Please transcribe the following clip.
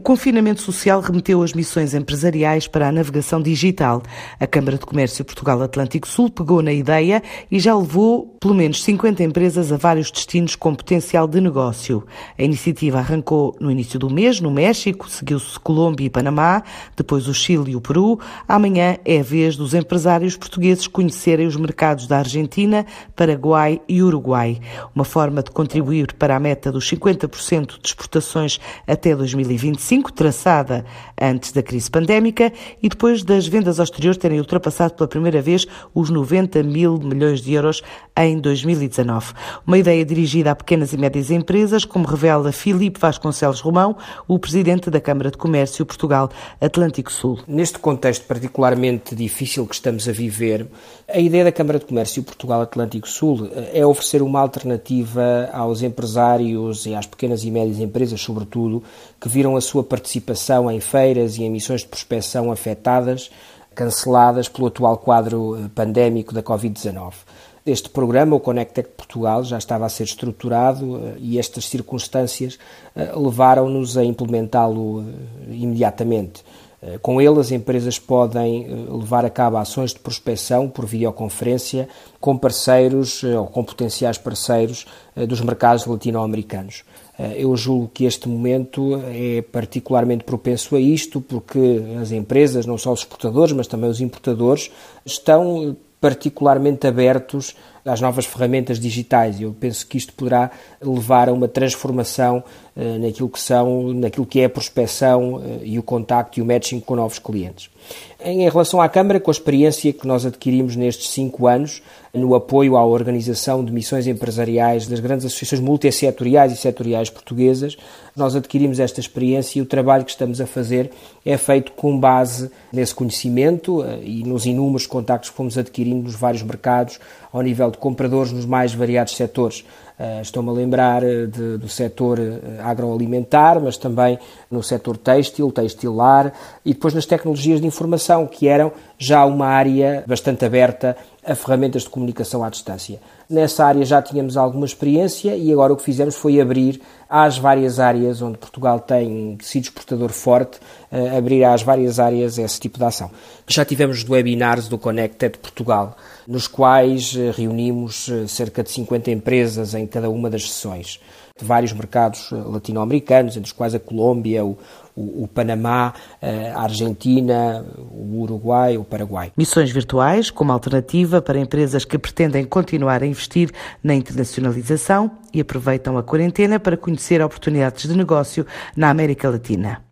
O confinamento social remeteu as missões empresariais para a navegação digital. A Câmara de Comércio Portugal Atlântico Sul pegou na ideia e já levou pelo menos 50 empresas a vários destinos com potencial de negócio. A iniciativa arrancou no início do mês no México, seguiu-se Colômbia e Panamá, depois o Chile e o Peru. Amanhã é a vez dos empresários portugueses conhecerem os mercados da Argentina, Paraguai e Uruguai. Uma forma de contribuir para a meta dos 50% de exportações até 2025, traçada antes da crise pandémica e depois das vendas ao exterior terem ultrapassado pela primeira vez os 90 mil milhões de euros em 2019. Uma ideia dirigida a pequenas e médias empresas, como revela Filipe Vasconcelos Romão, o presidente da Câmara de Comércio Portugal Atlântico Sul. Neste contexto particularmente difícil que estamos a viver, a ideia da Câmara de Comércio Portugal Atlântico Sul eh, é oferecer uma alternativa aos empresários e às pequenas e médias empresas, sobretudo, que viram a sua participação em feiras e em missões de prospecção afetadas, canceladas pelo atual quadro eh, pandémico da Covid-19. Este programa, o Connectec Portugal, já estava a ser estruturado eh, e estas circunstâncias eh, levaram-nos a implementá-lo imediatamente. Com ele, as empresas podem levar a cabo ações de prospecção por videoconferência com parceiros ou com potenciais parceiros dos mercados latino-americanos. Eu julgo que este momento é particularmente propenso a isto, porque as empresas, não só os exportadores, mas também os importadores, estão particularmente abertos às novas ferramentas digitais. Eu penso que isto poderá levar a uma transformação uh, naquilo que são, naquilo que é a prospecção uh, e o contacto e o matching com novos clientes. Em relação à Câmara, com a experiência que nós adquirimos nestes cinco anos no apoio à organização de missões empresariais das grandes associações multissetoriais e setoriais portuguesas, nós adquirimos esta experiência e o trabalho que estamos a fazer é feito com base nesse conhecimento eh, e nos inúmeros contactos que fomos adquirindo nos vários mercados, ao nível de compradores nos mais variados setores. Uh, Estou-me a lembrar eh, de, do setor agroalimentar, mas também no setor têxtil, textilar e depois nas tecnologias de informação, que eram já uma área bastante aberta a ferramentas de comunicação à distância. Nessa área já tínhamos alguma experiência e agora o que fizemos foi abrir às várias áreas onde Portugal tem sido exportador forte, uh, abrir às várias áreas esse tipo de ação. Já tivemos webinars do Connected Portugal, nos quais uh, reunimos uh, cerca de 50 empresas em cada uma das sessões de vários mercados latino-americanos, entre os quais a Colômbia, o, o, o, Panamá, a Argentina, o Uruguai, o Paraguai. Missões virtuais como alternativa para empresas que pretendem continuar a investir na internacionalização e aproveitam a quarentena para conhecer oportunidades de negócio na América Latina.